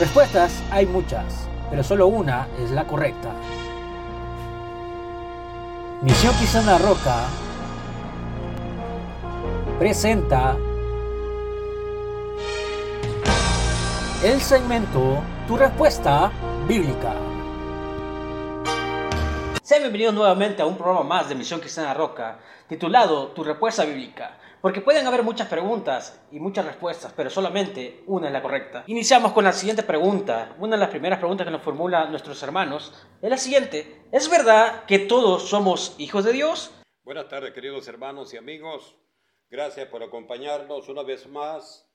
Respuestas hay muchas, pero solo una es la correcta. Misión Quizana Roca presenta el segmento Tu respuesta bíblica. Sean bienvenidos nuevamente a un programa más de Misión Cristiana Roca, titulado Tu respuesta bíblica, porque pueden haber muchas preguntas y muchas respuestas, pero solamente una es la correcta. Iniciamos con la siguiente pregunta. Una de las primeras preguntas que nos formulan nuestros hermanos es la siguiente. ¿Es verdad que todos somos hijos de Dios? Buenas tardes, queridos hermanos y amigos. Gracias por acompañarnos una vez más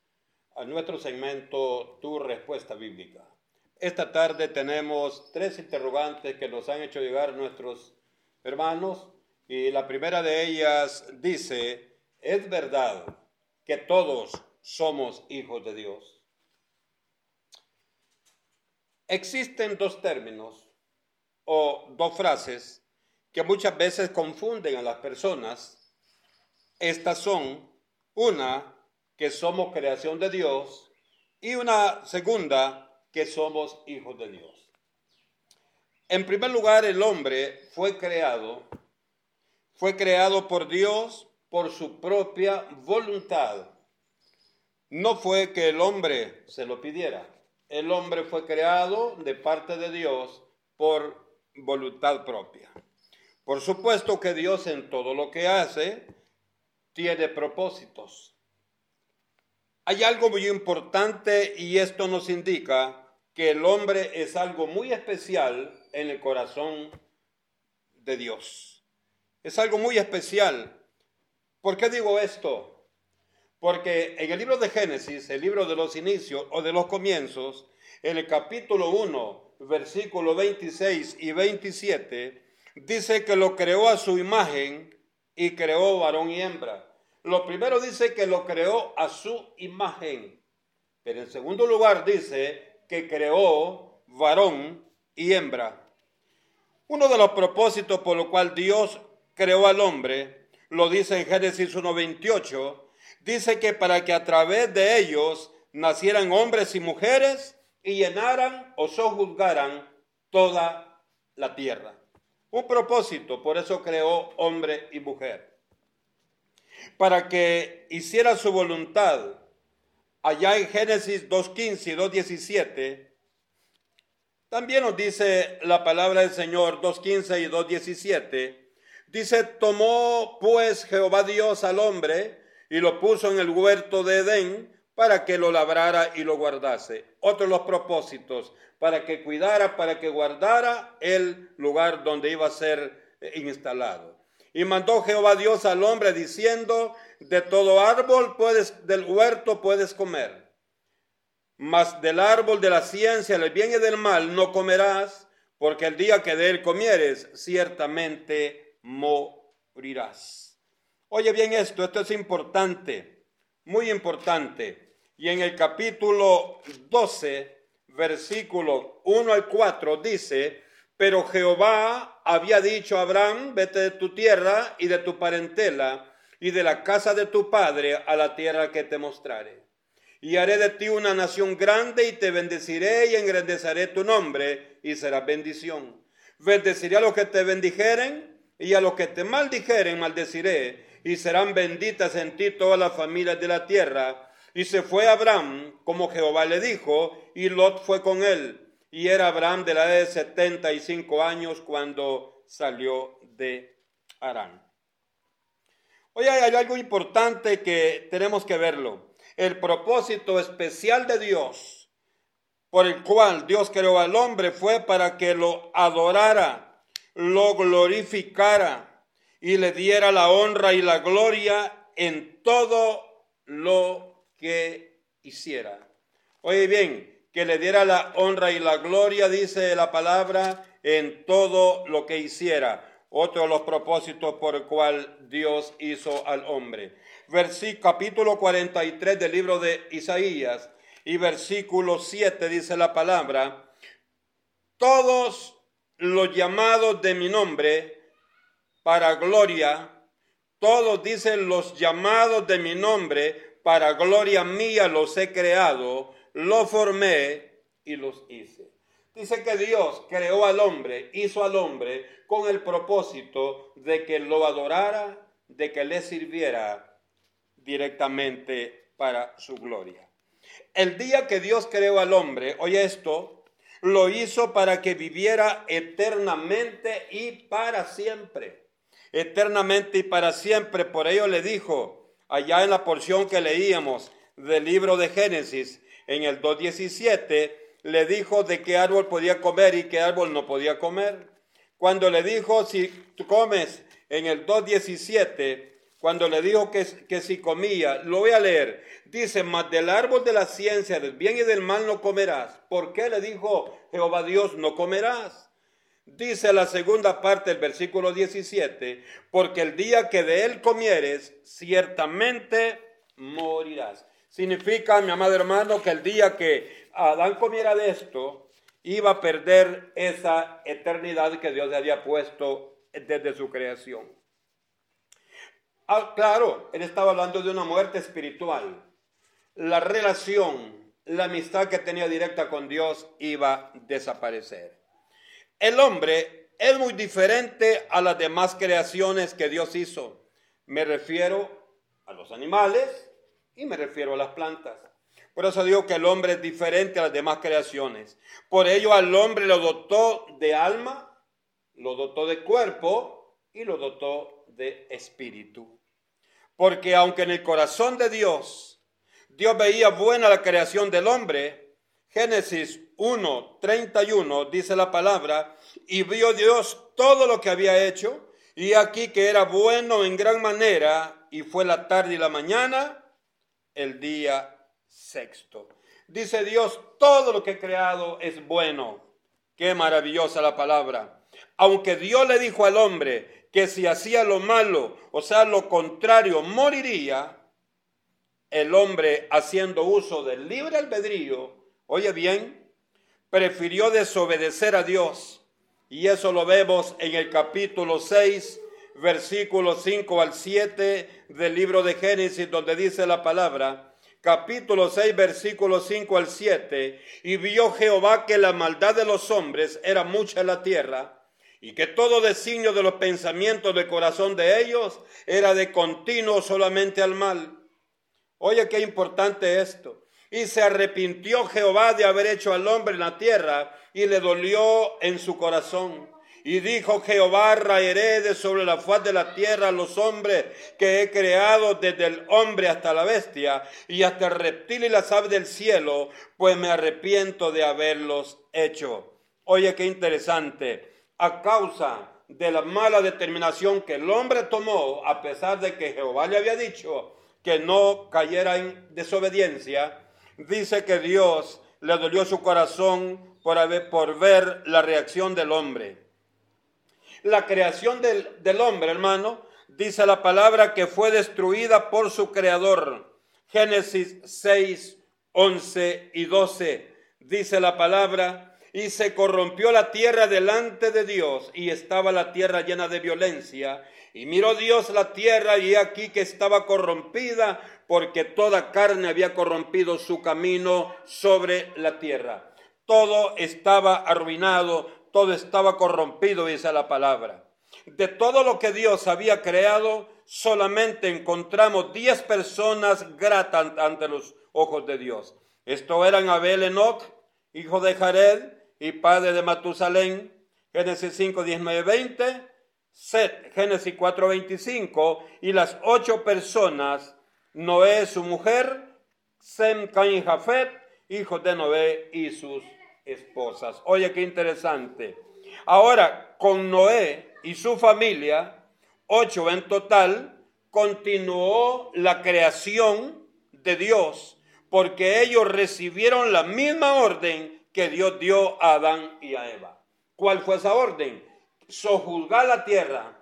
a nuestro segmento Tu respuesta bíblica. Esta tarde tenemos tres interrogantes que nos han hecho llegar nuestros hermanos y la primera de ellas dice, ¿es verdad que todos somos hijos de Dios? Existen dos términos o dos frases que muchas veces confunden a las personas. Estas son una, que somos creación de Dios y una segunda, que somos hijos de Dios. En primer lugar, el hombre fue creado, fue creado por Dios por su propia voluntad. No fue que el hombre se lo pidiera. El hombre fue creado de parte de Dios por voluntad propia. Por supuesto que Dios en todo lo que hace tiene propósitos. Hay algo muy importante y esto nos indica que el hombre es algo muy especial en el corazón de Dios. Es algo muy especial. ¿Por qué digo esto? Porque en el libro de Génesis, el libro de los inicios o de los comienzos, en el capítulo 1, versículo 26 y 27, dice que lo creó a su imagen y creó varón y hembra. Lo primero dice que lo creó a su imagen. Pero en segundo lugar dice que creó varón y hembra. Uno de los propósitos por lo cual Dios creó al hombre, lo dice en Génesis 1.28, dice que para que a través de ellos nacieran hombres y mujeres y llenaran o sojuzgaran toda la tierra. Un propósito, por eso creó hombre y mujer. Para que hiciera su voluntad allá en Génesis 2.15 y 2.17, también nos dice la palabra del Señor 2.15 y 2.17, dice, tomó pues Jehová Dios al hombre y lo puso en el huerto de Edén para que lo labrara y lo guardase. Otro de los propósitos, para que cuidara, para que guardara el lugar donde iba a ser instalado. Y mandó Jehová Dios al hombre diciendo, de todo árbol del huerto puedes comer, mas del árbol de la ciencia, del bien y del mal no comerás, porque el día que de él comieres, ciertamente morirás. Oye bien esto, esto es importante, muy importante. Y en el capítulo 12, versículo 1 al 4 dice, pero Jehová había dicho a Abraham, vete de tu tierra y de tu parentela y de la casa de tu padre a la tierra que te mostraré. Y haré de ti una nación grande y te bendeciré y engrandeceré tu nombre y será bendición. Bendeciré a los que te bendijeren y a los que te maldijeren maldeciré y serán benditas en ti todas las familias de la tierra. Y se fue Abraham como Jehová le dijo y Lot fue con él. Y era Abraham de la edad de setenta y cinco años cuando salió de Arán. Oye, hay algo importante que tenemos que verlo. El propósito especial de Dios, por el cual Dios creó al hombre, fue para que lo adorara, lo glorificara y le diera la honra y la gloria en todo lo que hiciera. Oye bien, que le diera la honra y la gloria, dice la palabra, en todo lo que hiciera otro de los propósitos por el cual Dios hizo al hombre. Versículo, capítulo 43 del libro de Isaías y versículo 7 dice la palabra, todos los llamados de mi nombre para gloria, todos dicen los llamados de mi nombre para gloria mía los he creado, lo formé y los hice. Dice que Dios creó al hombre, hizo al hombre con el propósito de que lo adorara, de que le sirviera directamente para su gloria. El día que Dios creó al hombre, oye esto, lo hizo para que viviera eternamente y para siempre. Eternamente y para siempre. Por ello le dijo, allá en la porción que leíamos del libro de Génesis, en el 2.17, le dijo de qué árbol podía comer y qué árbol no podía comer. Cuando le dijo, si tú comes en el 2.17, cuando le dijo que, que si comía, lo voy a leer, dice, mas del árbol de la ciencia del bien y del mal no comerás. ¿Por qué le dijo Jehová Dios, no comerás? Dice la segunda parte del versículo 17, porque el día que de él comieres, ciertamente morirás. Significa, mi amado hermano, que el día que Adán comiera de esto, iba a perder esa eternidad que Dios le había puesto desde su creación. Ah, claro, él estaba hablando de una muerte espiritual. La relación, la amistad que tenía directa con Dios iba a desaparecer. El hombre es muy diferente a las demás creaciones que Dios hizo. Me refiero a los animales y me refiero a las plantas. Por eso digo que el hombre es diferente a las demás creaciones. Por ello al hombre lo dotó de alma, lo dotó de cuerpo y lo dotó de espíritu. Porque aunque en el corazón de Dios, Dios veía buena la creación del hombre, Génesis 1, 31 dice la palabra, y vio Dios todo lo que había hecho, y aquí que era bueno en gran manera, y fue la tarde y la mañana, el día sexto. Dice Dios, todo lo que he creado es bueno. Qué maravillosa la palabra. Aunque Dios le dijo al hombre, que si hacía lo malo, o sea, lo contrario, moriría, el hombre haciendo uso del libre albedrío, oye bien, prefirió desobedecer a Dios. Y eso lo vemos en el capítulo 6, versículos 5 al 7 del libro de Génesis, donde dice la palabra, capítulo 6, versículos 5 al 7, y vio Jehová que la maldad de los hombres era mucha en la tierra, y que todo designio de los pensamientos del corazón de ellos era de continuo solamente al mal. Oye, qué importante esto. Y se arrepintió Jehová de haber hecho al hombre en la tierra y le dolió en su corazón. Y dijo Jehová, raeré de sobre la faz de la tierra a los hombres que he creado desde el hombre hasta la bestia y hasta el reptil y las aves del cielo, pues me arrepiento de haberlos hecho. Oye, qué interesante a causa de la mala determinación que el hombre tomó, a pesar de que Jehová le había dicho que no cayera en desobediencia, dice que Dios le dolió su corazón por, ver la reacción del hombre. La creación del, del hombre, hermano, dice la palabra que fue destruida por su creador. Génesis 6, 11 y 12. Dice la palabra, y se corrompió la tierra delante de Dios y estaba la tierra llena de violencia. Y miró Dios la tierra y aquí que estaba corrompida porque toda carne había corrompido su camino sobre la tierra. Todo estaba arruinado, todo estaba corrompido, dice la palabra. De todo lo que Dios había creado, solamente encontramos diez personas gratas ante los ojos de Dios. Esto eran Abel Enoch, hijo de Jared, y padre de Matusalén, Génesis 5, 19, 20, Set, Génesis 4, 25, y las ocho personas, Noé, su mujer, Sem, Cain, Jafet, hijos de Noé y sus esposas. Oye, qué interesante. Ahora, con Noé y su familia, ocho en total, continuó la creación de Dios, porque ellos recibieron la misma orden que Dios dio a Adán y a Eva. ¿Cuál fue esa orden? Sojuzgar la tierra,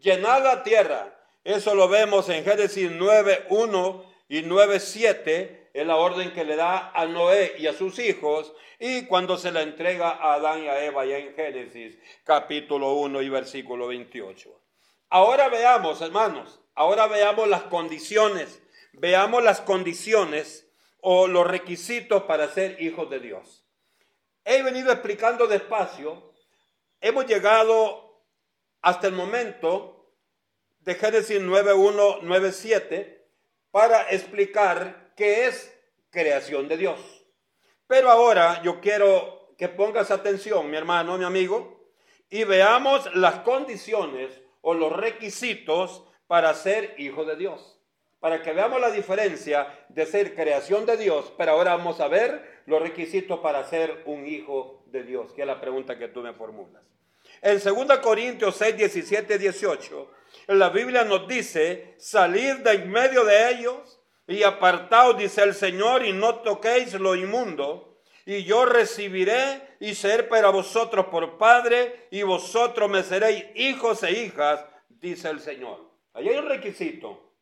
llenar la tierra. Eso lo vemos en Génesis 9.1 y 9.7, es la orden que le da a Noé y a sus hijos, y cuando se la entrega a Adán y a Eva ya en Génesis capítulo 1 y versículo 28. Ahora veamos, hermanos, ahora veamos las condiciones, veamos las condiciones o los requisitos para ser hijos de Dios. He venido explicando despacio. Hemos llegado hasta el momento de Génesis 9.1, 9.7 para explicar qué es creación de Dios. Pero ahora yo quiero que pongas atención, mi hermano, mi amigo, y veamos las condiciones o los requisitos para ser hijo de Dios. Para que veamos la diferencia de ser creación de Dios, pero ahora vamos a ver los requisitos para ser un hijo de Dios, que es la pregunta que tú me formulas. En 2 Corintios 6, 17, 18, la Biblia nos dice, salir de en medio de ellos y apartaos, dice el Señor, y no toquéis lo inmundo, y yo recibiré y seré para vosotros por Padre, y vosotros me seréis hijos e hijas, dice el Señor. Ahí hay un requisito.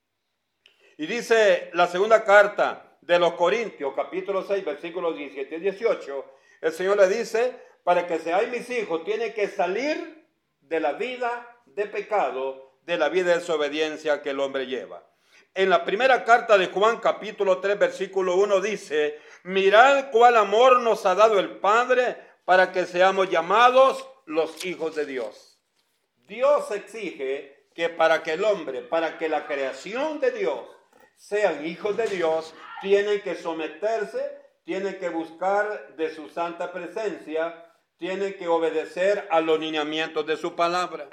Y dice la segunda carta de los Corintios, capítulo 6, versículos 17 y 18, el Señor le dice, para que seáis mis hijos, tiene que salir de la vida de pecado, de la vida de desobediencia que el hombre lleva. En la primera carta de Juan capítulo 3 versículo 1 dice, mirad cuál amor nos ha dado el Padre para que seamos llamados los hijos de Dios. Dios exige que para que el hombre, para que la creación de Dios sean hijos de Dios, tienen que someterse, tienen que buscar de su santa presencia, tienen que obedecer a los lineamientos de su palabra.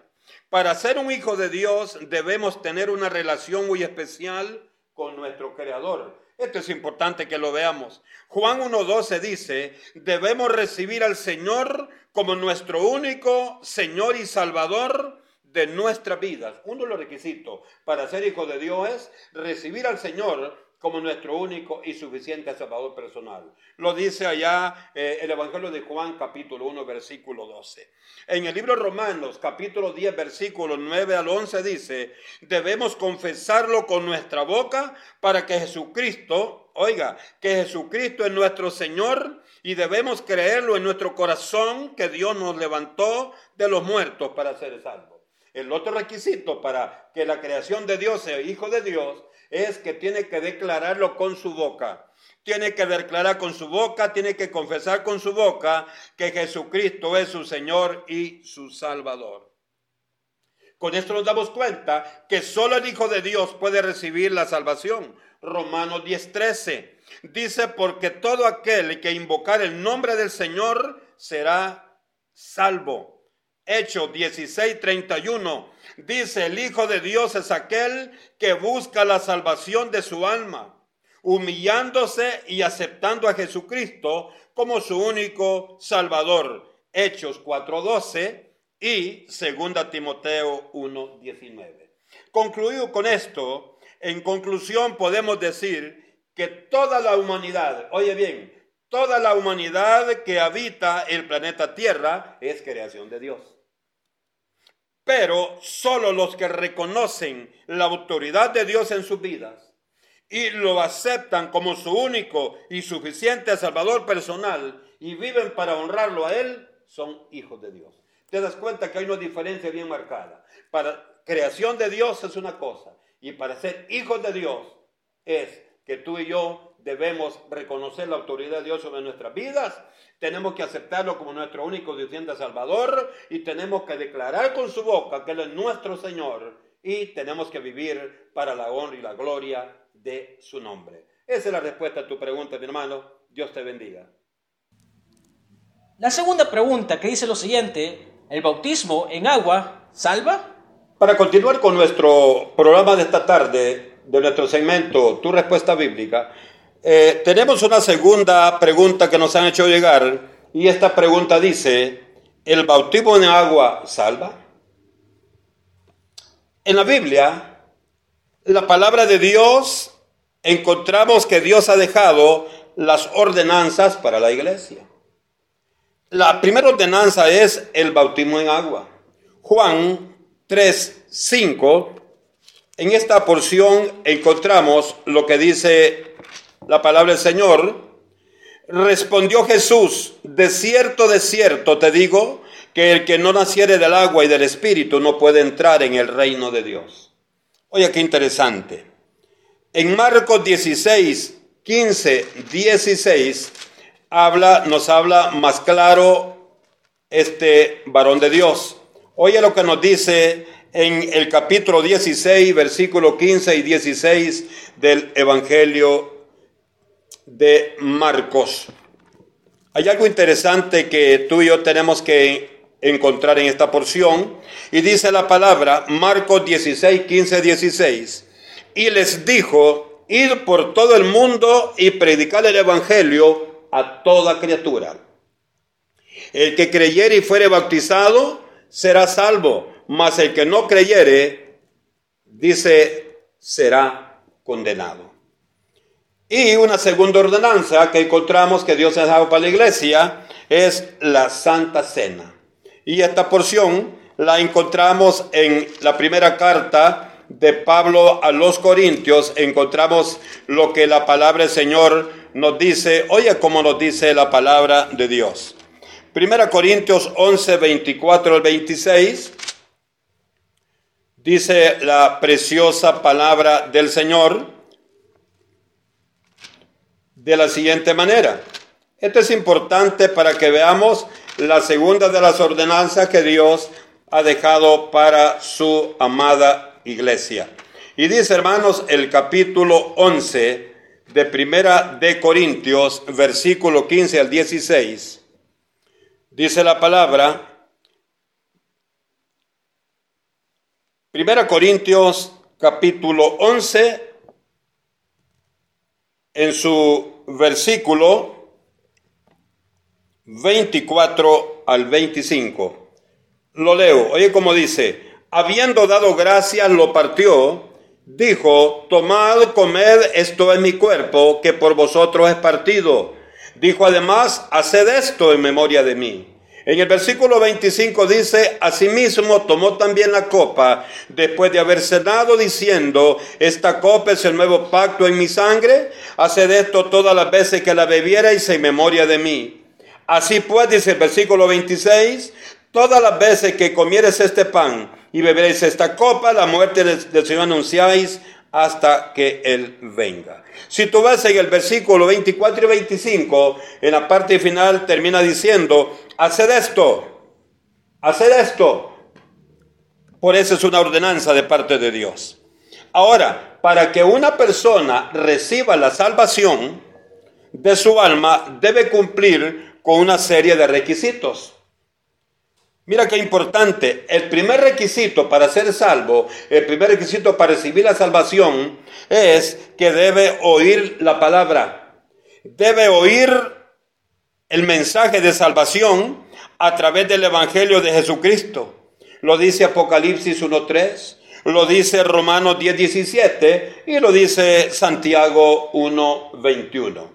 Para ser un hijo de Dios debemos tener una relación muy especial con nuestro Creador. Esto es importante que lo veamos. Juan 1.12 dice, debemos recibir al Señor como nuestro único Señor y Salvador de nuestras vidas. Uno de los requisitos para ser hijo de Dios es recibir al Señor como nuestro único y suficiente Salvador personal. Lo dice allá eh, el Evangelio de Juan capítulo 1 versículo 12. En el libro Romanos capítulo 10 versículo 9 al 11 dice, debemos confesarlo con nuestra boca para que Jesucristo, oiga, que Jesucristo es nuestro Señor y debemos creerlo en nuestro corazón que Dios nos levantó de los muertos para ser salvos. El otro requisito para que la creación de Dios sea hijo de Dios es que tiene que declararlo con su boca. Tiene que declarar con su boca, tiene que confesar con su boca que Jesucristo es su Señor y su Salvador. Con esto nos damos cuenta que solo el Hijo de Dios puede recibir la salvación. Romanos 10:13 dice, porque todo aquel que invocar el nombre del Señor será salvo. Hechos 16:31 dice, el Hijo de Dios es aquel que busca la salvación de su alma, humillándose y aceptando a Jesucristo como su único Salvador. Hechos 4:12 y 2 Timoteo 1:19. Concluido con esto, en conclusión podemos decir que toda la humanidad, oye bien, toda la humanidad que habita el planeta Tierra es creación de Dios. Pero solo los que reconocen la autoridad de Dios en sus vidas y lo aceptan como su único y suficiente Salvador personal y viven para honrarlo a Él, son hijos de Dios. Te das cuenta que hay una diferencia bien marcada. Para creación de Dios es una cosa y para ser hijos de Dios es que tú y yo debemos reconocer la autoridad de Dios sobre nuestras vidas tenemos que aceptarlo como nuestro único Dios Salvador y tenemos que declarar con su boca que Él es nuestro Señor y tenemos que vivir para la honra y la gloria de su nombre. Esa es la respuesta a tu pregunta, mi hermano. Dios te bendiga. La segunda pregunta que dice lo siguiente, ¿el bautismo en agua salva? Para continuar con nuestro programa de esta tarde, de nuestro segmento Tu Respuesta Bíblica, eh, tenemos una segunda pregunta que nos han hecho llegar y esta pregunta dice, ¿el bautismo en agua salva? En la Biblia, la palabra de Dios, encontramos que Dios ha dejado las ordenanzas para la iglesia. La primera ordenanza es el bautismo en agua. Juan 3, 5. En esta porción encontramos lo que dice la palabra del Señor, respondió Jesús, de cierto, de cierto te digo, que el que no naciere del agua y del espíritu no puede entrar en el reino de Dios. Oye, qué interesante. En Marcos 16, 15, 16, habla, nos habla más claro este varón de Dios. Oye lo que nos dice en el capítulo 16, versículo 15 y 16 del Evangelio de Marcos. Hay algo interesante que tú y yo tenemos que encontrar en esta porción. Y dice la palabra, Marcos 16, 15, 16. Y les dijo, id por todo el mundo y predicar el Evangelio a toda criatura. El que creyere y fuere bautizado será salvo, mas el que no creyere, dice, será condenado. Y una segunda ordenanza que encontramos que Dios ha dado para la iglesia es la Santa Cena. Y esta porción la encontramos en la primera carta de Pablo a los Corintios. Encontramos lo que la palabra del Señor nos dice. Oye cómo nos dice la palabra de Dios. Primera Corintios 11, 24 al 26. Dice la preciosa palabra del Señor de la siguiente manera. Esto es importante para que veamos la segunda de las ordenanzas que Dios ha dejado para su amada iglesia. Y dice, hermanos, el capítulo 11 de Primera de Corintios, versículo 15 al 16, dice la palabra, Primera Corintios, capítulo 11, en su versículo 24 al 25. Lo leo. Oye como dice, habiendo dado gracias, lo partió, dijo, tomad, comed, esto es mi cuerpo, que por vosotros es partido. Dijo además, haced esto en memoria de mí. En el versículo 25 dice, asimismo tomó también la copa después de haber cenado diciendo, esta copa es el nuevo pacto en mi sangre, haced esto todas las veces que la bebierais en memoria de mí. Así pues, dice el versículo 26, todas las veces que comieres este pan y beberéis esta copa, la muerte del Señor anunciáis hasta que Él venga. Si tú ves en el versículo 24 y 25, en la parte final termina diciendo, haced esto, haced esto. Por eso es una ordenanza de parte de Dios. Ahora, para que una persona reciba la salvación de su alma, debe cumplir con una serie de requisitos. Mira qué importante. El primer requisito para ser salvo, el primer requisito para recibir la salvación es que debe oír la palabra. Debe oír el mensaje de salvación a través del Evangelio de Jesucristo. Lo dice Apocalipsis 1.3, lo dice Romanos 10.17 y lo dice Santiago 1.21.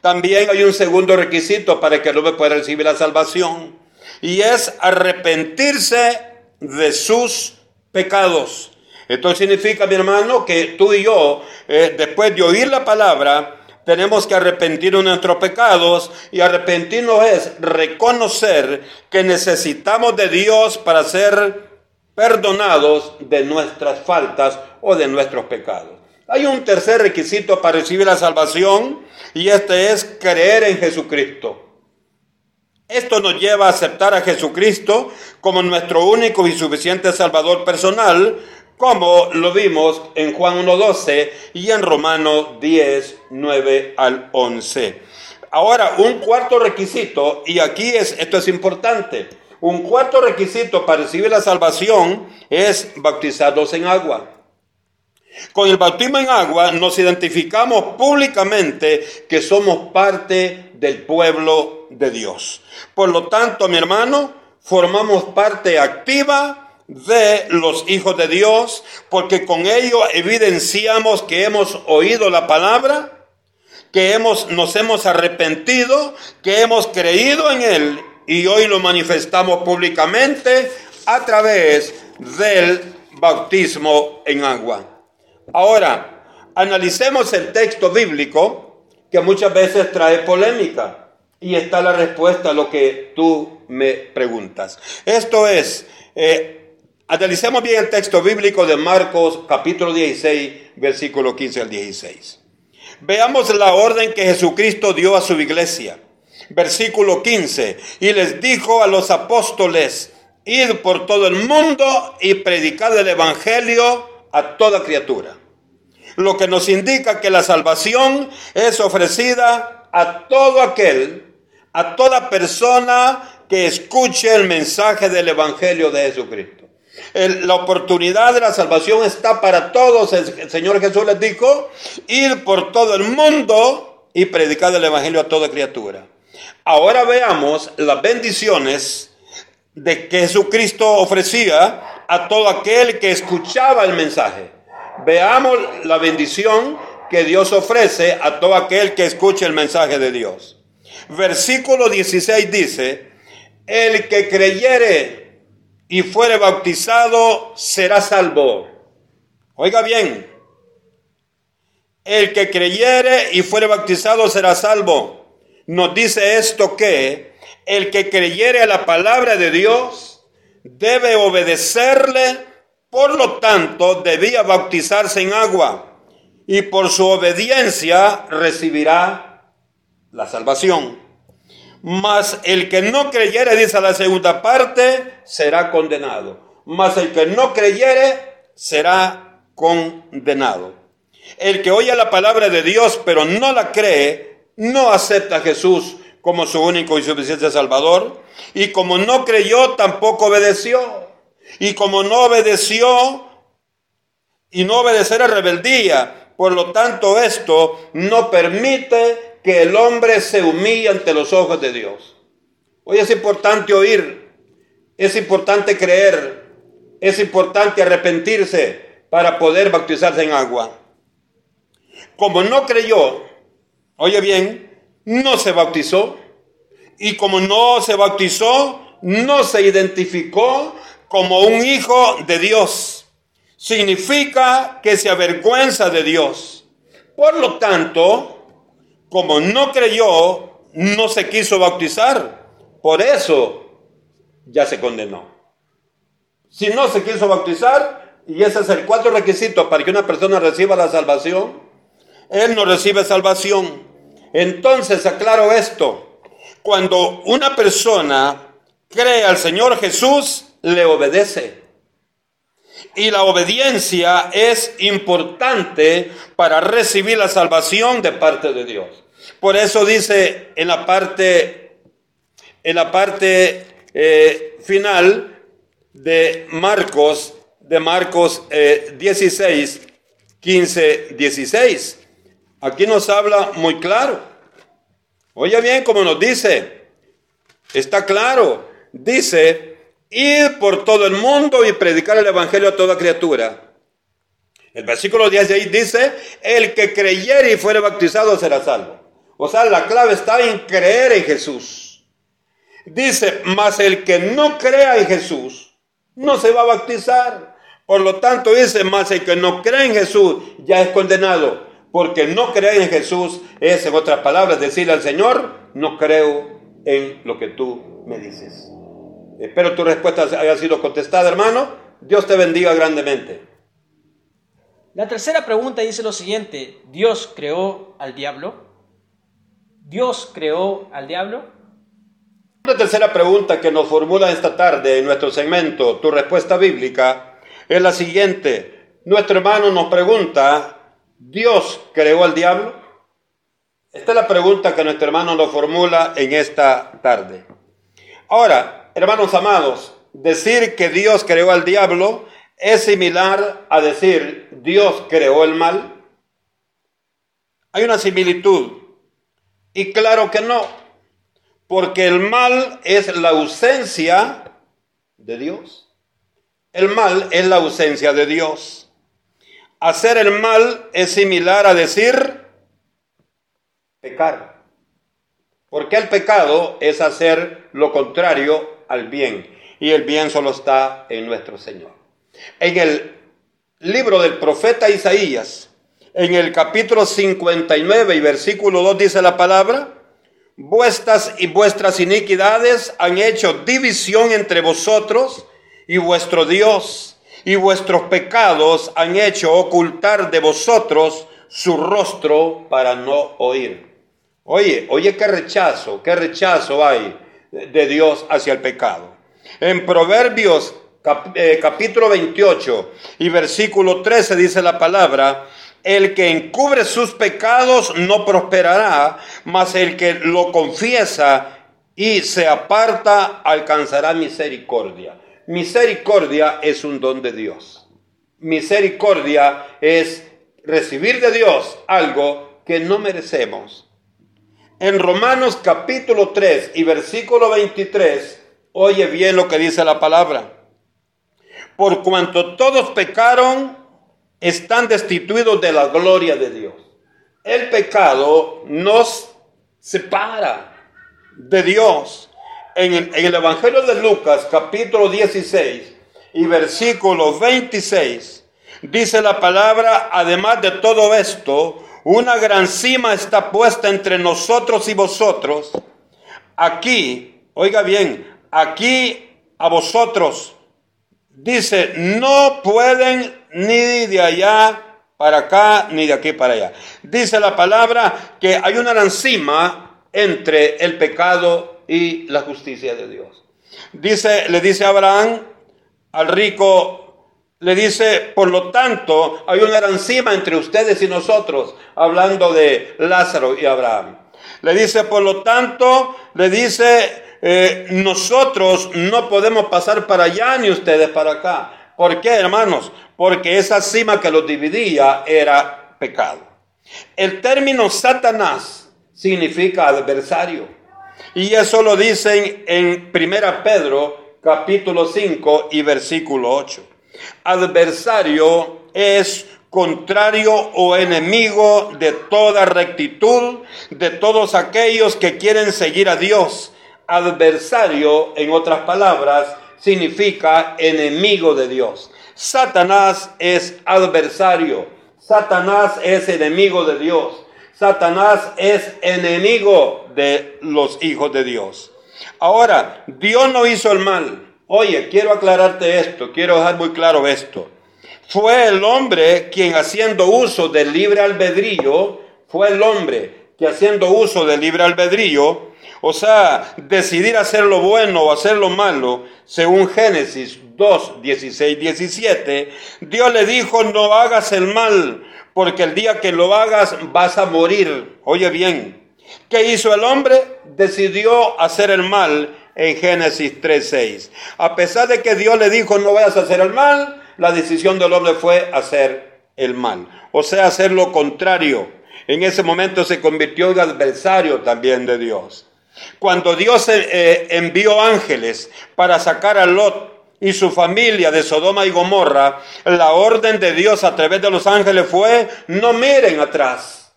También hay un segundo requisito para que el hombre pueda recibir la salvación y es arrepentirse de sus pecados. Esto significa, mi hermano, que tú y yo, eh, después de oír la palabra, tenemos que arrepentirnos de nuestros pecados y arrepentirnos es reconocer que necesitamos de Dios para ser perdonados de nuestras faltas o de nuestros pecados. Hay un tercer requisito para recibir la salvación y este es creer en Jesucristo. Esto nos lleva a aceptar a Jesucristo como nuestro único y suficiente Salvador personal, como lo vimos en Juan 1.12 y en Romanos 10, 9 al 11. Ahora, un cuarto requisito, y aquí es, esto es importante, un cuarto requisito para recibir la salvación es bautizarlos en agua. Con el bautismo en agua nos identificamos públicamente que somos parte del pueblo de Dios. Por lo tanto, mi hermano, formamos parte activa de los hijos de Dios, porque con ello evidenciamos que hemos oído la palabra, que hemos, nos hemos arrepentido, que hemos creído en Él y hoy lo manifestamos públicamente a través del bautismo en agua. Ahora, analicemos el texto bíblico que muchas veces trae polémica. Y está la respuesta a lo que tú me preguntas. Esto es, eh, analicemos bien el texto bíblico de Marcos capítulo 16, versículo 15 al 16. Veamos la orden que Jesucristo dio a su iglesia. Versículo 15. Y les dijo a los apóstoles, id por todo el mundo y predicad el Evangelio a toda criatura. Lo que nos indica que la salvación es ofrecida a todo aquel, a toda persona que escuche el mensaje del Evangelio de Jesucristo. la oportunidad de la salvación está para todos. El Señor Jesús les dijo, ir por todo el mundo y predicar el Evangelio a toda criatura. Ahora veamos las bendiciones de que Jesucristo ofrecía a todo aquel que escuchaba el mensaje. Veamos la bendición que Dios ofrece a todo aquel que escuche el mensaje de Dios. Versículo 16 dice, el que creyere y fuere bautizado será salvo. Oiga bien, el que creyere y fuere bautizado será salvo. Nos dice esto que el que creyere a la palabra de Dios debe obedecerle, por lo tanto debía bautizarse en agua y por su obediencia recibirá la salvación. Mas el que no creyere, dice la segunda parte, será condenado. Mas el que no creyere, será condenado. El que oye la palabra de Dios, pero no la cree, no acepta a Jesús como su único y suficiente Salvador. Y como no creyó, tampoco obedeció. Y como no obedeció, y no obedecer a rebeldía, por lo tanto esto no permite que el hombre se humilla ante los ojos de Dios. Hoy es importante oír, es importante creer, es importante arrepentirse para poder bautizarse en agua. Como no creyó, oye bien, no se bautizó. Y como no se bautizó, no se identificó como un hijo de Dios. Significa que se avergüenza de Dios. Por lo tanto, como no creyó, no se quiso bautizar. Por eso ya se condenó. Si no se quiso bautizar, y ese es el cuarto requisito para que una persona reciba la salvación, él no recibe salvación. Entonces aclaro esto. Cuando una persona cree al Señor Jesús, le obedece. Y la obediencia es importante para recibir la salvación de parte de Dios. Por eso dice en la parte, en la parte eh, final de Marcos, de Marcos 16, 15, 16. Aquí nos habla muy claro. Oye bien como nos dice. Está claro. Dice, ir por todo el mundo y predicar el Evangelio a toda criatura. El versículo 16 dice, el que creyere y fuere bautizado será salvo. O sea, la clave está en creer en Jesús. Dice, mas el que no crea en Jesús no se va a bautizar. Por lo tanto dice, mas el que no cree en Jesús ya es condenado. Porque no creer en Jesús es, en otras palabras, decirle al Señor, no creo en lo que tú me dices. Espero tu respuesta haya sido contestada, hermano. Dios te bendiga grandemente. La tercera pregunta dice lo siguiente, ¿Dios creó al diablo? ¿Dios creó al diablo? La tercera pregunta que nos formula esta tarde en nuestro segmento, tu respuesta bíblica, es la siguiente. Nuestro hermano nos pregunta, ¿Dios creó al diablo? Esta es la pregunta que nuestro hermano nos formula en esta tarde. Ahora, Hermanos amados, decir que Dios creó al diablo es similar a decir Dios creó el mal. Hay una similitud. Y claro que no, porque el mal es la ausencia de Dios. El mal es la ausencia de Dios. Hacer el mal es similar a decir pecar. Porque el pecado es hacer lo contrario al bien. Y el bien solo está en nuestro Señor. En el libro del profeta Isaías, en el capítulo 59 y versículo 2 dice la palabra, vuestras y vuestras iniquidades han hecho división entre vosotros y vuestro Dios, y vuestros pecados han hecho ocultar de vosotros su rostro para no oír. Oye, oye, qué rechazo, qué rechazo hay de Dios hacia el pecado. En Proverbios eh, capítulo 28 y versículo 13 dice la palabra, el que encubre sus pecados no prosperará, mas el que lo confiesa y se aparta alcanzará misericordia. Misericordia es un don de Dios. Misericordia es recibir de Dios algo que no merecemos. En Romanos capítulo 3 y versículo 23, oye bien lo que dice la palabra. Por cuanto todos pecaron, están destituidos de la gloria de Dios. El pecado nos separa de Dios. En el, Evangelio de Lucas, capítulo 16 y versículo 26, dice la palabra, además de todo esto, una gran cima está puesta entre nosotros y vosotros. Aquí, oiga bien, aquí a vosotros, dice, no pueden ni de allá para acá, ni de aquí para allá. Dice la palabra que hay una gran cima entre el pecado y la justicia de Dios. Dice, le dice Abraham al rico, le dice, por lo tanto, hay una encima entre ustedes y nosotros, hablando de Lázaro y Abraham. Le dice, por lo tanto, le dice, eh, nosotros no podemos pasar para allá ni ustedes para acá. ¿Por qué, hermanos? Porque esa cima que los dividía era pecado. El término Satanás significa adversario. Y eso lo dicen en 1 Pedro capítulo 5 y versículo 8. Adversario es contrario o enemigo de toda rectitud, de todos aquellos que quieren seguir a Dios. Adversario, en otras palabras, significa enemigo de Dios. Satanás es adversario. Satanás es enemigo de Dios. Satanás es enemigo de los hijos de Dios. Ahora, Dios no hizo el mal. Oye, quiero aclararte esto, quiero dejar muy claro esto. Fue el hombre quien haciendo uso del libre albedrío, fue el hombre que haciendo uso del libre albedrío, o sea, decidir hacer lo bueno o hacer lo malo, según Génesis 2, 16, 17, Dios le dijo, no hagas el mal, porque el día que lo hagas vas a morir. Oye bien, ¿qué hizo el hombre? Decidió hacer el mal en Génesis 3.6. A pesar de que Dios le dijo no vayas a hacer el mal, la decisión del hombre fue hacer el mal. O sea, hacer lo contrario. En ese momento se convirtió en adversario también de Dios. Cuando Dios eh, envió ángeles para sacar a Lot y su familia de Sodoma y Gomorra, la orden de Dios a través de los ángeles fue, no miren atrás.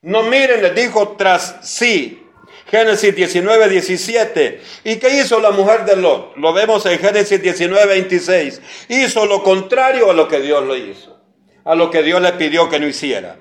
No miren, les dijo tras sí. Génesis 19, 17. ¿Y qué hizo la mujer de Lot? Lo vemos en Génesis 19, 26. Hizo lo contrario a lo que Dios lo hizo, a lo que Dios le pidió que no hiciera.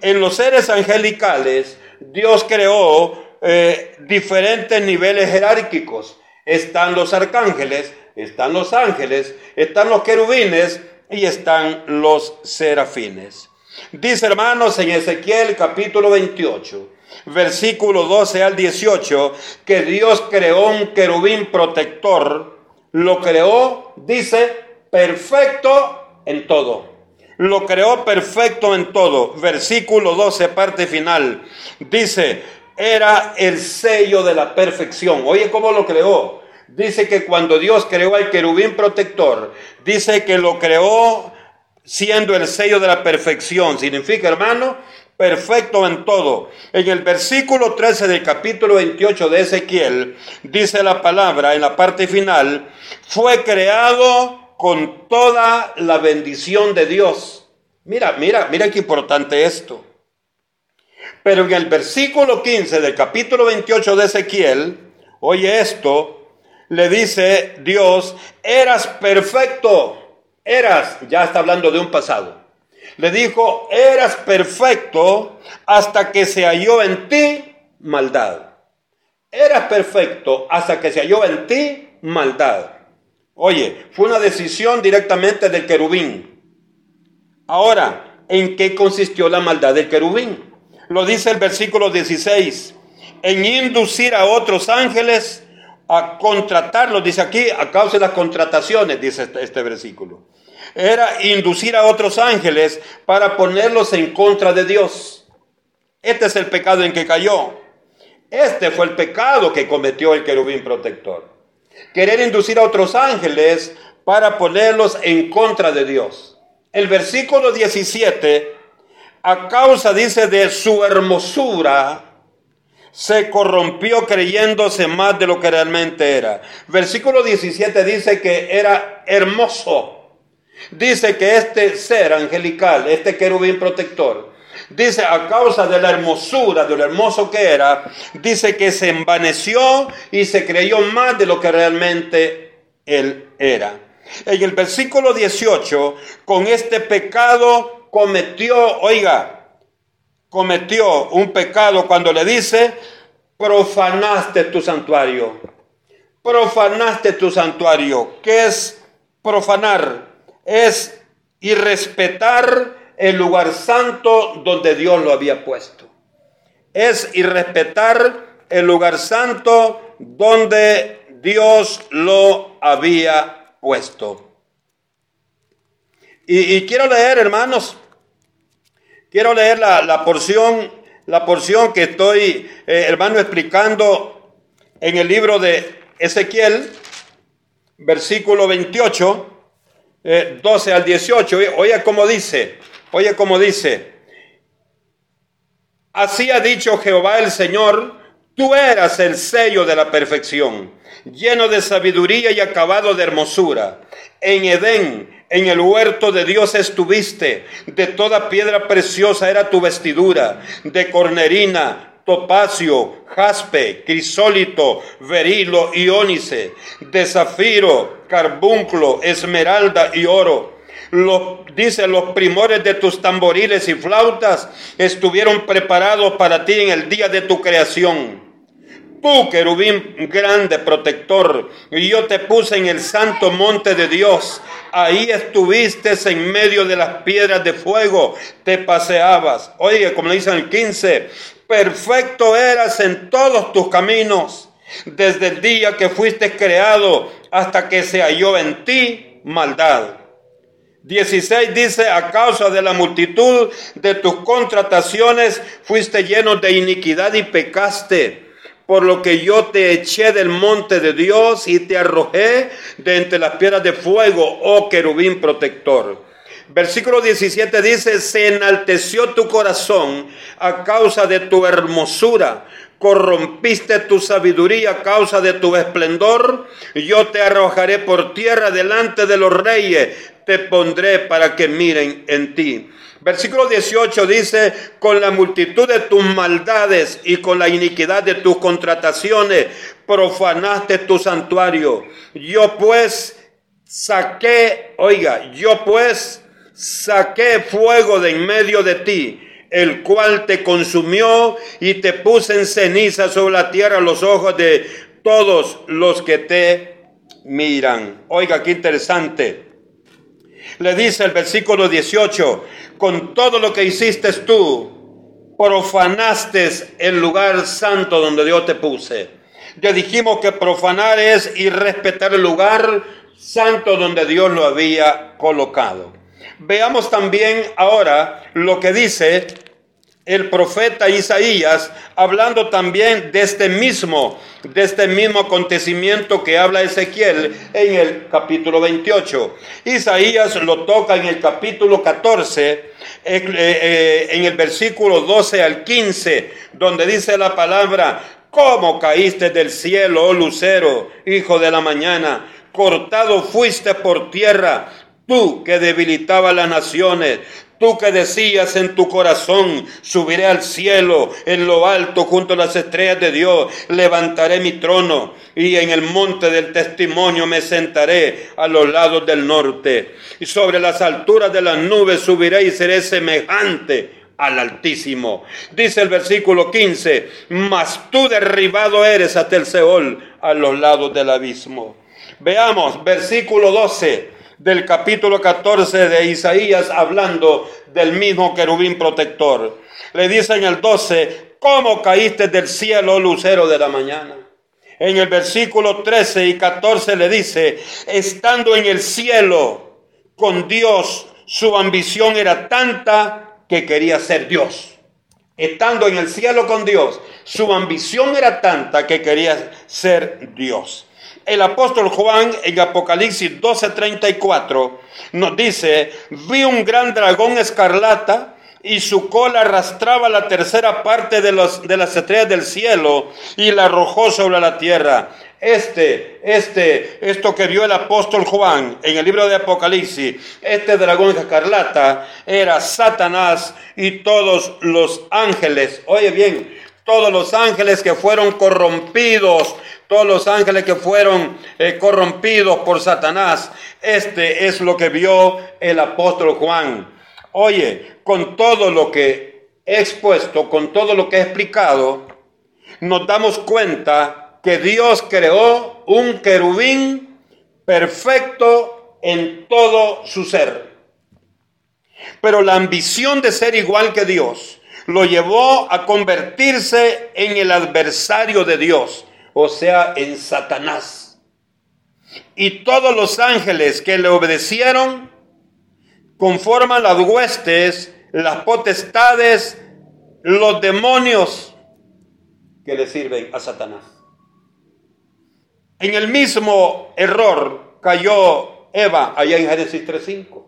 En los seres angelicales, Dios creó eh, diferentes niveles jerárquicos están los arcángeles, están los ángeles, están los querubines y están los serafines. Dice hermanos en Ezequiel capítulo 28, versículo 12 al 18, que Dios creó un querubín protector, lo creó, dice, perfecto en todo. Lo creó perfecto en todo. Versículo 12, parte final. Dice, era el sello de la perfección. Oye, ¿cómo lo creó? Dice que cuando Dios creó al querubín protector, dice que lo creó siendo el sello de la perfección. Significa, hermano, perfecto en todo. En el versículo 13 del capítulo 28 de Ezequiel, dice la palabra en la parte final, fue creado con toda la bendición de Dios. Mira, mira, mira qué importante esto. Pero en el versículo 15 del capítulo 28 de Ezequiel, oye esto, le dice Dios, eras perfecto, eras, ya está hablando de un pasado. Le dijo, eras perfecto hasta que se halló en ti maldad. Eras perfecto hasta que se halló en ti maldad. Oye, fue una decisión directamente del querubín. Ahora, ¿en qué consistió la maldad del querubín? Lo dice el versículo 16. En inducir a otros ángeles a contratarlos, dice aquí, a causa de las contrataciones, dice este, este versículo. Era inducir a otros ángeles para ponerlos en contra de Dios. Este es el pecado en que cayó. Este fue el pecado que cometió el querubín protector. Querer inducir a otros ángeles para ponerlos en contra de Dios. El versículo 17, a causa, dice, de su hermosura, se corrompió creyéndose más de lo que realmente era. Versículo 17 dice que era hermoso. Dice que este ser angelical, este querubín protector, dice a causa de la hermosura, de lo hermoso que era, dice que se envaneció y se creyó más de lo que realmente él era. En el versículo 18, con este pecado cometió, oiga, cometió un pecado cuando le dice, profanaste tu santuario. Profanaste tu santuario. ¿Qué es profanar? Es irrespetar el lugar santo donde Dios lo había puesto. Es irrespetar el lugar santo donde Dios lo había puesto. Y, quiero leer, hermanos, quiero leer la, porción, la porción que estoy, eh, hermano, explicando en el libro de Ezequiel, versículo 28, 12 eh, al 18. Oye, cómo dice, Oye como dice, así ha dicho Jehová el Señor, tú eras el sello de la perfección, lleno de sabiduría y acabado de hermosura. En Edén, en el huerto de Dios estuviste, de toda piedra preciosa era tu vestidura, de cornerina, topacio, jaspe, crisólito, verilo y ónice, de zafiro, carbunclo, esmeralda y oro dice, los primores de tus tamboriles y flautas estuvieron preparados para ti en el día de tu creación. Tú, querubín grande, protector, y yo te puse en el santo monte de Dios. Ahí estuviste en medio de las piedras de fuego, te paseabas. Oye, como le dicen el 15, perfecto eras en todos tus caminos, desde el día que fuiste creado hasta que se halló en ti maldad. 16 dice, a causa de la multitud de tus contrataciones fuiste lleno de iniquidad y pecaste, por lo que yo te eché del monte de Dios y te arrojé de entre las piedras de fuego, oh querubín protector. Versículo 17 dice, se enalteció tu corazón a causa de tu hermosura, corrompiste tu sabiduría a causa de tu esplendor, yo te arrojaré por tierra delante de los reyes, te pondré para que miren en ti. Versículo 18 dice, con la multitud de tus maldades y con la iniquidad de tus contrataciones, profanaste tu santuario. Yo pues saqué, oiga, yo pues saqué fuego de en medio de ti, el cual te consumió y te puse en ceniza sobre la tierra los ojos de todos los que te miran. Oiga, qué interesante. Le dice el versículo 18, con todo lo que hiciste tú, profanaste el lugar santo donde Dios te puse. Ya dijimos que profanar es irrespetar el lugar santo donde Dios lo había colocado. Veamos también ahora lo que dice el profeta Isaías, hablando también de este mismo, de este mismo acontecimiento que habla Ezequiel en el capítulo 28. Isaías lo toca en el capítulo 14, eh, eh, en el versículo 12 al 15, donde dice la palabra, ¿cómo caíste del cielo, oh lucero, hijo de la mañana? Cortado fuiste por tierra, tú que debilitaba las naciones, Tú que decías en tu corazón, subiré al cielo, en lo alto, junto a las estrellas de Dios, levantaré mi trono y en el monte del testimonio me sentaré a los lados del norte. Y sobre las alturas de las nubes subiré y seré semejante al Altísimo. Dice el versículo 15, mas tú derribado eres hasta el Seol, a los lados del abismo. Veamos, versículo 12 del capítulo 14 de Isaías hablando del mismo querubín protector. Le dice en el 12, ¿cómo caíste del cielo, lucero de la mañana? En el versículo 13 y 14 le dice, estando en el cielo con Dios, su ambición era tanta que quería ser Dios. Estando en el cielo con Dios, su ambición era tanta que quería ser Dios. El apóstol Juan en Apocalipsis 12:34 nos dice, vi un gran dragón escarlata y su cola arrastraba la tercera parte de, los, de las estrellas del cielo y la arrojó sobre la tierra. Este, este, esto que vio el apóstol Juan en el libro de Apocalipsis, este dragón escarlata era Satanás y todos los ángeles. Oye bien, todos los ángeles que fueron corrompidos, todos los ángeles que fueron eh, corrompidos por Satanás. Este es lo que vio el apóstol Juan. Oye, con todo lo que he expuesto, con todo lo que he explicado, nos damos cuenta que Dios creó un querubín perfecto en todo su ser. Pero la ambición de ser igual que Dios lo llevó a convertirse en el adversario de Dios, o sea, en Satanás. Y todos los ángeles que le obedecieron conforman las huestes, las potestades, los demonios que le sirven a Satanás. En el mismo error cayó Eva allá en Génesis 3.5.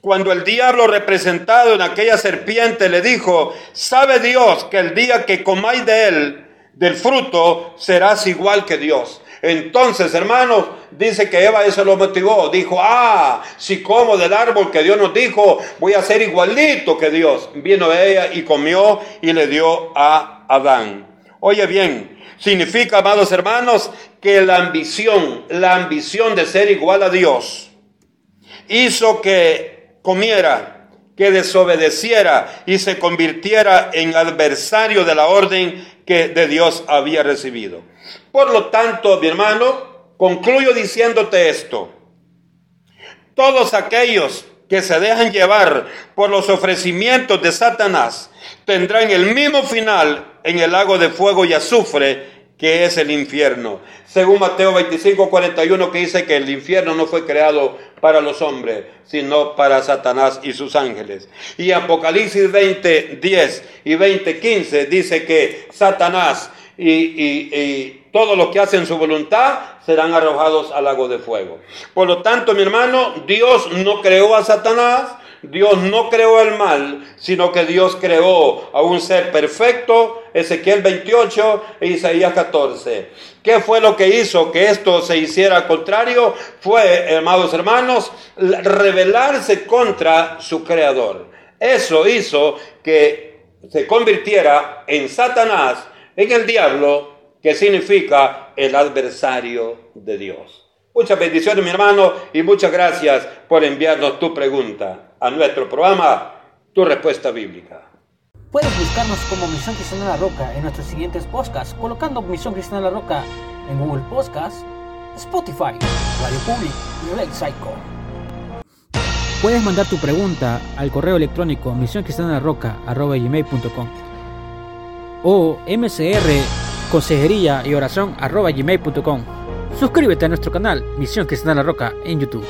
Cuando el diablo representado en aquella serpiente le dijo, sabe Dios que el día que comáis de él, del fruto, serás igual que Dios. Entonces, hermanos, dice que Eva eso lo motivó. Dijo, ah, si como del árbol que Dios nos dijo, voy a ser igualito que Dios. Vino ella y comió y le dio a Adán. Oye bien, significa, amados hermanos, que la ambición, la ambición de ser igual a Dios, hizo que comiera, que desobedeciera y se convirtiera en adversario de la orden que de Dios había recibido. Por lo tanto, mi hermano, concluyo diciéndote esto. Todos aquellos que se dejan llevar por los ofrecimientos de Satanás tendrán el mismo final en el lago de fuego y azufre que es el infierno. Según Mateo 25, 41, que dice que el infierno no fue creado para los hombres, sino para Satanás y sus ángeles. Y Apocalipsis 20, 10 y 20, 15 dice que Satanás y, y, todos los que hacen su voluntad serán arrojados al lago de fuego. Por lo tanto, mi hermano, Dios no creó a Satanás, Dios no creó el mal, sino que Dios creó a un ser perfecto, Ezequiel 28 e Isaías 14. ¿Qué fue lo que hizo que esto se hiciera contrario? Fue, amados hermanos, rebelarse contra su creador. Eso hizo que se convirtiera en Satanás, en el diablo, que significa el adversario de Dios. Muchas bendiciones, mi hermano, y muchas gracias por enviarnos tu pregunta a nuestro programa, Tu Respuesta Bíblica. Puedes buscarnos como Misión Cristiana La Roca en nuestros siguientes podcasts, colocando Misión Cristiana La Roca en Google Podcasts, Spotify, Radio Public y Red Psycho. Puedes mandar tu pregunta al correo electrónico gmail.com o mcr consejería y oración gmail.com. Suscríbete a nuestro canal Misión Cristiana La Roca en YouTube.